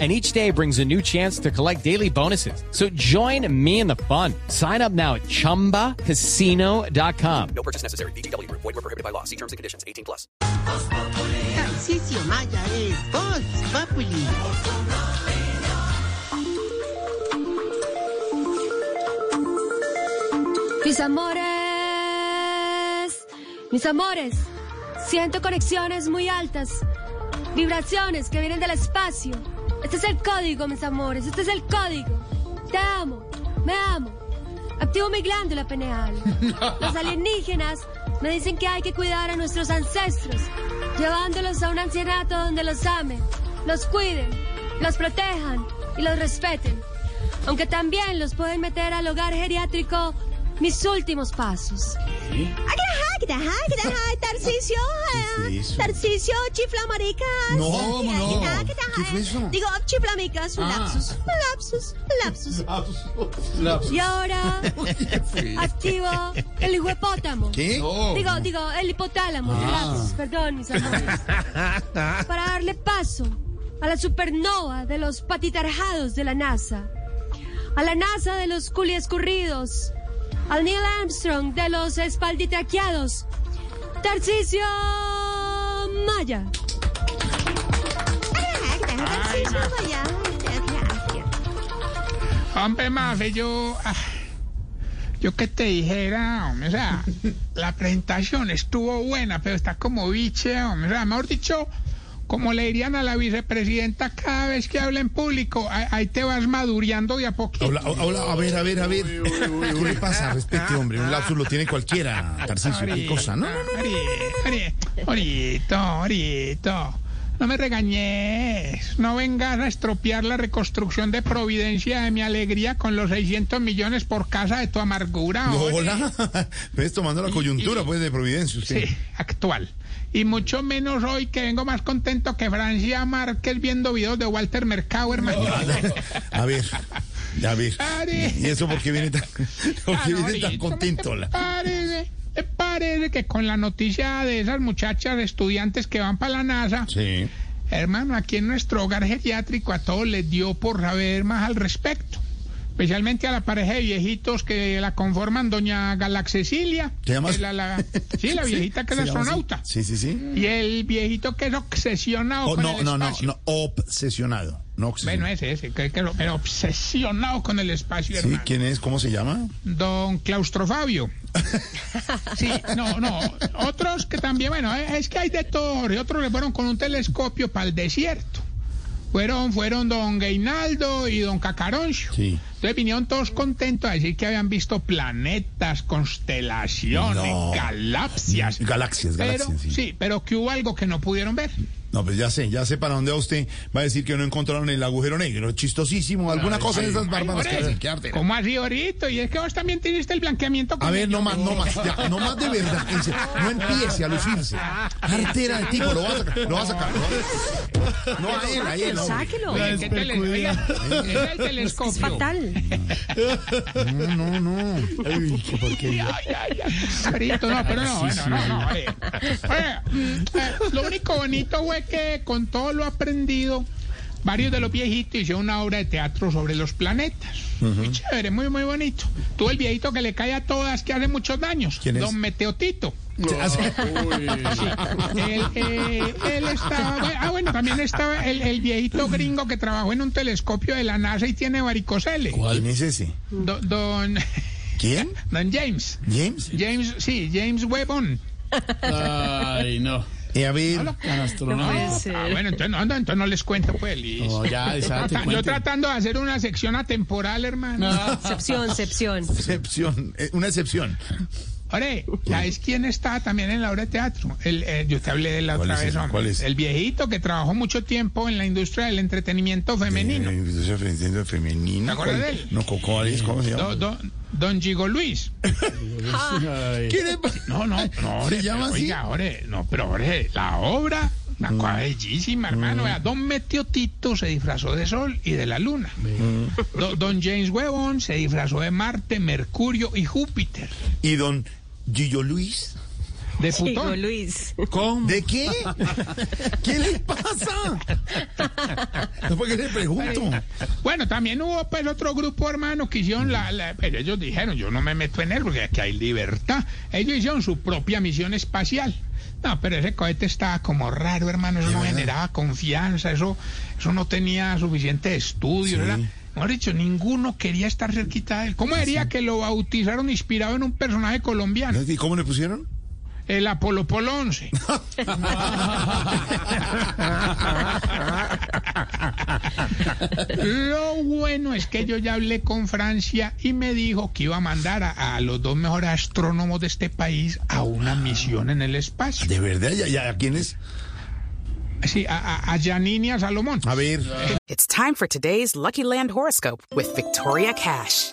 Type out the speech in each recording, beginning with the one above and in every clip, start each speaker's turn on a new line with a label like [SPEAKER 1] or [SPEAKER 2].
[SPEAKER 1] and each day brings a new chance to collect daily bonuses. So join me in the fun. Sign up now at ChumbaCasino.com.
[SPEAKER 2] No purchase necessary. BGW. Void were prohibited by law. See terms and conditions. 18 plus.
[SPEAKER 3] Tarcisio Maya es Voz Populi.
[SPEAKER 4] Mis amores, mis amores, siento conexiones muy altas, vibraciones que vienen del espacio. Este es el código, mis amores, este es el código. Te amo, me amo. Activo mi glándula pineal. Los alienígenas me dicen que hay que cuidar a nuestros ancestros, llevándolos a un ancianato donde los amen, los cuiden, los protejan y los respeten. Aunque también los pueden meter al hogar geriátrico mis últimos pasos. Tarcicio,
[SPEAKER 5] ¿Qué es eso?
[SPEAKER 4] Tarcicio, chifla maricas.
[SPEAKER 5] No, ¿cómo no? ¿Qué fue eso?
[SPEAKER 4] Digo, chifla micas, un
[SPEAKER 5] Ah.
[SPEAKER 4] lapsus, un lapsus, un lapsus. Y ahora activo el huepótamo.
[SPEAKER 5] ¿Qué?
[SPEAKER 4] Digo, digo, el hipotálamo,
[SPEAKER 5] Ah.
[SPEAKER 4] lapsus, perdón, mis amores. Para darle paso a la supernova de los patitarjados de la NASA. A la NASA de los culiescurridos. Al Neil Armstrong de los espalditaqueados. Tarcisio Maya.
[SPEAKER 6] Hombre, Mafe, yo. Yo que te dijera, o sea, la presentación estuvo buena, pero está como biche. O sea, mejor dicho, como le dirían a la vicepresidenta cada vez que habla en público, ahí, ahí te vas madureando de a poquito.
[SPEAKER 5] Hola, hola, a ver, a ver, a ver. ¿Qué le pasa? Respete, hombre. Un lapsus lo tiene cualquiera. Tarcisio, qué cosa. No, no, no.
[SPEAKER 6] Ahorita, ahorita, ahorita. No me regañes. No vengas a estropear la reconstrucción de Providencia de mi alegría con los 600 millones por casa de tu amargura.
[SPEAKER 5] No, hola. Pues tomando la coyuntura, pues, de Providencia, usted.
[SPEAKER 6] Sí, actual. Y mucho menos hoy que vengo más contento que Francia Márquez viendo videos de Walter Mercado, hermano.
[SPEAKER 5] A ver, a ver. ¿Y eso por qué viene tan, por qué viene tan contento?
[SPEAKER 6] ¿Me
[SPEAKER 5] la-
[SPEAKER 6] parece, que con la noticia de esas muchachas estudiantes que van para la NASA,
[SPEAKER 5] Sí.
[SPEAKER 6] hermano, aquí en nuestro hogar geriátrico a todos les dio por saber más al respecto. Especialmente a la pareja de viejitos que la conforman, doña Galaxecilia.
[SPEAKER 5] ¿Se llama
[SPEAKER 6] que
[SPEAKER 5] así?
[SPEAKER 6] la- la- sí, la viejita que es astronauta.
[SPEAKER 5] Sí, sí, sí.
[SPEAKER 6] Y el viejito que es obsesionado
[SPEAKER 5] Oh,
[SPEAKER 6] con
[SPEAKER 5] no,
[SPEAKER 6] el
[SPEAKER 5] no, no, no, obsesionado. No
[SPEAKER 6] Bueno, ese, ese, que, que lo- pero obsesionado con el espacio,
[SPEAKER 5] Sí. ¿quién es? ¿Cómo se llama?
[SPEAKER 6] Don Claustrofabio. Sí, no, no. Otros que también, bueno, es que hay de todo. Y otros le fueron con un telescopio para el desierto. Fueron, fueron don Gainaldo y don Cacaroncio.
[SPEAKER 5] Sí.
[SPEAKER 6] Entonces vinieron todos contentos a decir que habían visto planetas, constelaciones,
[SPEAKER 5] No.
[SPEAKER 6] galaxias.
[SPEAKER 5] Galaxias,
[SPEAKER 6] Pero,
[SPEAKER 5] galaxias, sí.
[SPEAKER 6] sí, pero que hubo algo que no pudieron ver.
[SPEAKER 5] No, pues ya sé, ya sé para dónde va usted. Va a decir que no encontraron el agujero negro. Chistosísimo, alguna cosa de esas bárbaras que.
[SPEAKER 6] ¿Cómo así ahorita? Y es que vos también tuviste el blanqueamiento con
[SPEAKER 5] A ver, no más, no más, ya, no más de verdad. No empiece a lucirse. Artera de tipo, lo va a sacar, lo va a sacar. No, no a él, a él.
[SPEAKER 4] Sáquelo.
[SPEAKER 6] Oye, ¿qué tele- oiga, es el telescopio.
[SPEAKER 4] Es fatal.
[SPEAKER 5] No, no, no. Uy, qué porquería.
[SPEAKER 6] Ay, ay, ay. Ahorita, no, pero no, bueno, no, no. oye. Oye, mm, eh, lo único bonito fue que con todo lo aprendido, varios de los viejitos hicieron una obra de teatro sobre los planetas. Muy chévere, muy, muy bonito. Tú el viejito que le cae a todas que hace muchos daños.
[SPEAKER 5] ¿Quién es?
[SPEAKER 6] Don Meteotito. Él, eh, él estaba, ah, bueno, también estaba el, el viejito gringo que trabajó en un telescopio de la NASA y tiene varicocele.
[SPEAKER 5] ¿Quién es ese?
[SPEAKER 6] Do- don,
[SPEAKER 5] ¿Quién?
[SPEAKER 6] don James.
[SPEAKER 5] ¿James?
[SPEAKER 6] James, sí, James Webon.
[SPEAKER 7] Ay, no.
[SPEAKER 5] Eh, a ver,
[SPEAKER 7] Tan astronauta.
[SPEAKER 6] Ah, bueno, entonces no, no, entonces no les cuento, pues.
[SPEAKER 7] No, ya, desate,
[SPEAKER 6] Yo tratando de hacer una sección atemporal, hermano.
[SPEAKER 4] Excepción, excepción.
[SPEAKER 5] excepción, eh, una excepción.
[SPEAKER 6] Ore, ¿sabes quién estaba también en la obra de teatro? El, eh, yo te hablé de la
[SPEAKER 5] ¿Cuál
[SPEAKER 6] otra
[SPEAKER 5] es
[SPEAKER 6] vez, hombre.
[SPEAKER 5] ¿Cuál es?
[SPEAKER 6] El viejito que trabajó mucho tiempo en la industria del entretenimiento femenino.
[SPEAKER 5] Eh, industria femenina, femenina.
[SPEAKER 6] ¿Te acuerdas de él?
[SPEAKER 5] No, ¿cu- ¿cuál es? ¿Cómo se llama?
[SPEAKER 6] Do- do- don Gigo Luis.
[SPEAKER 7] Ay.
[SPEAKER 5] ¿Qué le pasa?
[SPEAKER 6] No, no, no, ore,
[SPEAKER 5] llama
[SPEAKER 6] pero,
[SPEAKER 5] así?
[SPEAKER 6] oiga, ore, no, pero ore, la obra, una
[SPEAKER 5] Mm.
[SPEAKER 6] cosa bellísima, hermano. Vea, don Meteotito se disfrazó de Sol y de la Luna.
[SPEAKER 5] Mm.
[SPEAKER 6] Do- don James Webon se disfrazó de Marte, Mercurio y Júpiter.
[SPEAKER 5] ¿Y don Gillo Luis?
[SPEAKER 6] De
[SPEAKER 4] Chico
[SPEAKER 6] Plutón.
[SPEAKER 4] Luis.
[SPEAKER 5] ¿De qué? ¿Qué le pasa? No, ¿Por qué le pregunto?
[SPEAKER 6] Bueno, también hubo pues otro grupo hermano que hicieron la, la- pero ellos dijeron, yo no me meto en él porque aquí hay libertad. Ellos hicieron su propia misión espacial. No, pero ese cohete estaba como raro, hermano, eso no generaba confianza, eso, eso no tenía suficiente estudio, era, mejor dicho, ninguno quería estar cerquita de él. ¿Cómo diría que lo bautizaron inspirado en un personaje colombiano?
[SPEAKER 5] ¿Y cómo le pusieron?
[SPEAKER 6] El Apolo Polo 11. Lo bueno es que yo ya hablé con Francia y me dijo que iba a mandar a, a los dos mejores astrónomos de este país a una misión en el espacio.
[SPEAKER 5] ¿De verdad? ¿Ya, ya, ¿Quién es?
[SPEAKER 6] Sí, a, a, a Janine y a Salomón.
[SPEAKER 5] A ver.
[SPEAKER 8] It's time for today's Lucky Land horoscope with Victoria Cash.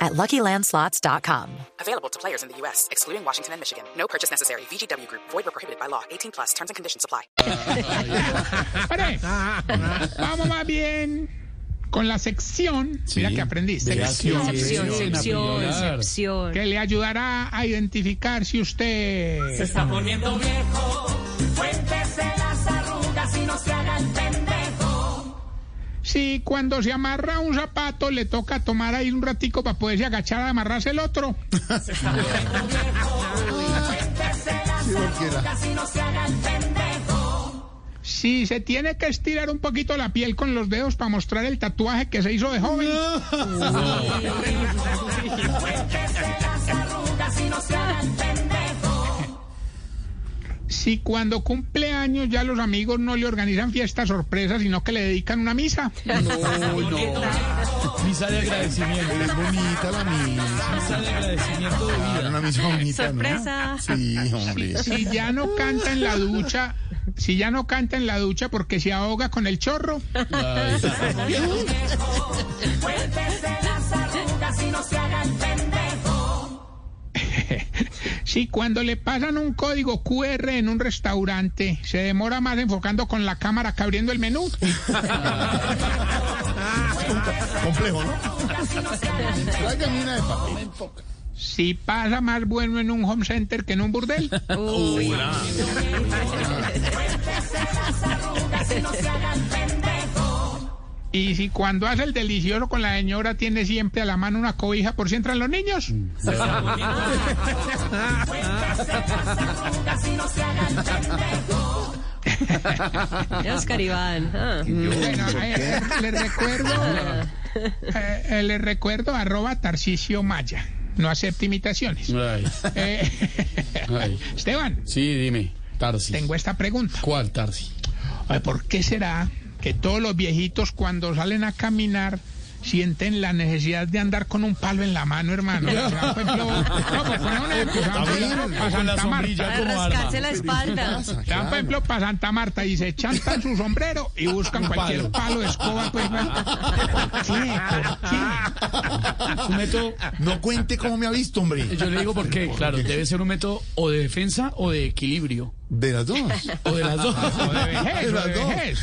[SPEAKER 9] at luckylandslots.com.
[SPEAKER 8] Available to players in the U.S., excluding Washington and Michigan. No purchase necessary. VGW Group, void were prohibited by law. 18 plus terms and conditions apply.
[SPEAKER 6] Vamos más bien con la sección. Mira que aprendí. Sección.
[SPEAKER 4] Excepción,
[SPEAKER 7] Excepción,
[SPEAKER 4] excepción,
[SPEAKER 7] apoyar.
[SPEAKER 4] excepción.
[SPEAKER 6] Que le ayudará a identificar si usted... Si cuando se amarra un zapato le toca tomar ahí un ratico para poderse agachar a amarrarse el otro. Si se tiene que estirar un poquito la piel con los dedos para mostrar el tatuaje que se hizo de joven. Si cuando cumple años ya los amigos no le organizan fiesta sorpresa, sino que le dedican una misa.
[SPEAKER 7] Misa de agradecimiento.
[SPEAKER 5] Es bonita la misa.
[SPEAKER 7] Misa de agradecimiento de
[SPEAKER 5] Ah,
[SPEAKER 7] vida.
[SPEAKER 5] Una misa bonita, ¿no?
[SPEAKER 4] Sorpresa.
[SPEAKER 5] Sí, hombre.
[SPEAKER 6] Si ya no canta en la ducha, si ya no canta en la ducha porque se ahoga con el chorro.
[SPEAKER 7] Ay,
[SPEAKER 6] Si cuando le pasan un código QR en un restaurante, se demora más enfocando con la cámara que abriendo el menú.
[SPEAKER 5] Complejo, ¿no?
[SPEAKER 6] Si pasa más bueno en un home center que en un burdel. Y si cuando hace el delicioso con la señora tiene siempre a la mano una cobija por si entran los niños.
[SPEAKER 4] Oscar Iván. ah.
[SPEAKER 6] Bueno, eh, les recuerdo, eh, eh, les recuerdo arroba Tarcisio Maya. No acepte imitaciones.
[SPEAKER 7] ay,
[SPEAKER 6] Eh,
[SPEAKER 7] ay.
[SPEAKER 6] Esteban,
[SPEAKER 7] Sí, dime, Tarsi.
[SPEAKER 6] tengo esta pregunta.
[SPEAKER 7] ¿Cuál Tarsi?
[SPEAKER 6] ¿Por qué será que todos los viejitos cuando salen a caminar sienten la necesidad de andar con un palo en la mano, hermano? Por no, por por ejemplo, para Santa Marta.
[SPEAKER 4] Rascarse la espalda.
[SPEAKER 6] Se van, por ejemplo, para Santa Marta y se chantan su sombrero y buscan cualquier palo de escoba. Pues, ¿Por qué? ¿Por qué?
[SPEAKER 7] Es un método,
[SPEAKER 5] No cuente cómo me ha visto, hombre.
[SPEAKER 7] yo le digo porque, claro, debe ser un método o de defensa o de equilibrio.
[SPEAKER 5] De las dos.
[SPEAKER 7] O de las dos.
[SPEAKER 6] O de vejez,
[SPEAKER 5] De las
[SPEAKER 6] de
[SPEAKER 5] dos.
[SPEAKER 6] vejez.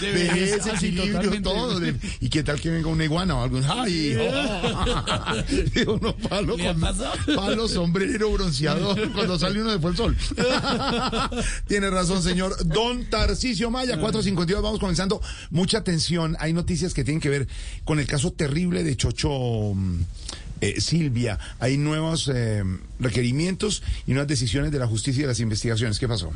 [SPEAKER 7] De
[SPEAKER 5] Vejez,
[SPEAKER 7] vejez,
[SPEAKER 5] equilibrio, todo. de- ¿Y qué tal que venga una iguana o algo? ¡Ay! oh. Digo, no, palo
[SPEAKER 7] ¿Le ha
[SPEAKER 5] con palo, sombrero, bronceador, cuando sale uno después el sol. Tiene razón, señor. Don Tarcisio Maya, 452, vamos comenzando. Mucha atención, hay noticias que tienen que ver con el caso terrible de Chocho eh, Silvia. Hay nuevos eh, requerimientos y nuevas decisiones de la justicia y de las investigaciones. ¿Qué pasó?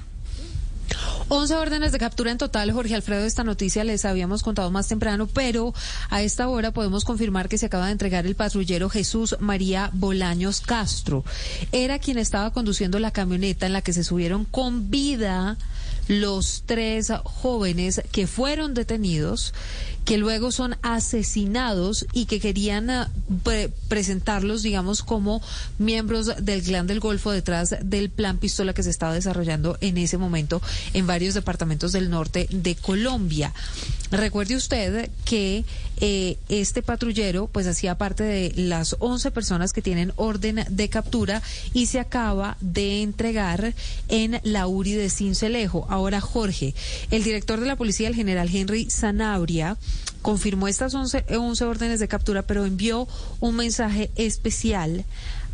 [SPEAKER 10] 11 órdenes de captura en total, Jorge Alfredo. Esta noticia les habíamos contado más temprano, pero a esta hora podemos confirmar que se acaba de entregar el patrullero Jesús María Bolaños Castro. Era quien estaba conduciendo la camioneta en la que se subieron con vida los tres jóvenes que fueron detenidos, que luego son asesinados y que querían uh, pre presentarlos, digamos, como miembros del clan del Golfo detrás del plan pistola que se estaba desarrollando en ese momento en varios departamentos del norte de Colombia. Recuerde usted que eh, este patrullero pues hacía parte de las 11 personas que tienen orden de captura y se acaba de entregar en la URI de Cincelejo. Ahora, Jorge, el director de la policía, el general Henry Sanabria, confirmó estas 11, 11 eh, órdenes de captura, pero envió un mensaje especial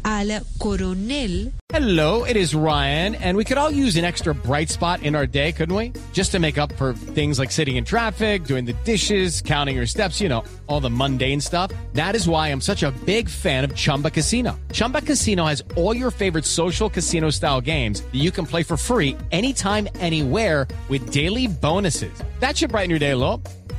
[SPEAKER 10] al coronel.
[SPEAKER 1] Hello, it is Ryan, and we could all use an extra bright spot in our day, couldn't we? Just to make up for things like sitting in traffic, doing the dishes, counting your steps, you know, all the mundane stuff. That is why I'm such a big fan of Chumba Casino. Chumba Casino has all your favorite social casino style games that you can play for free anytime, anywhere with daily bonuses. That should brighten your day a little.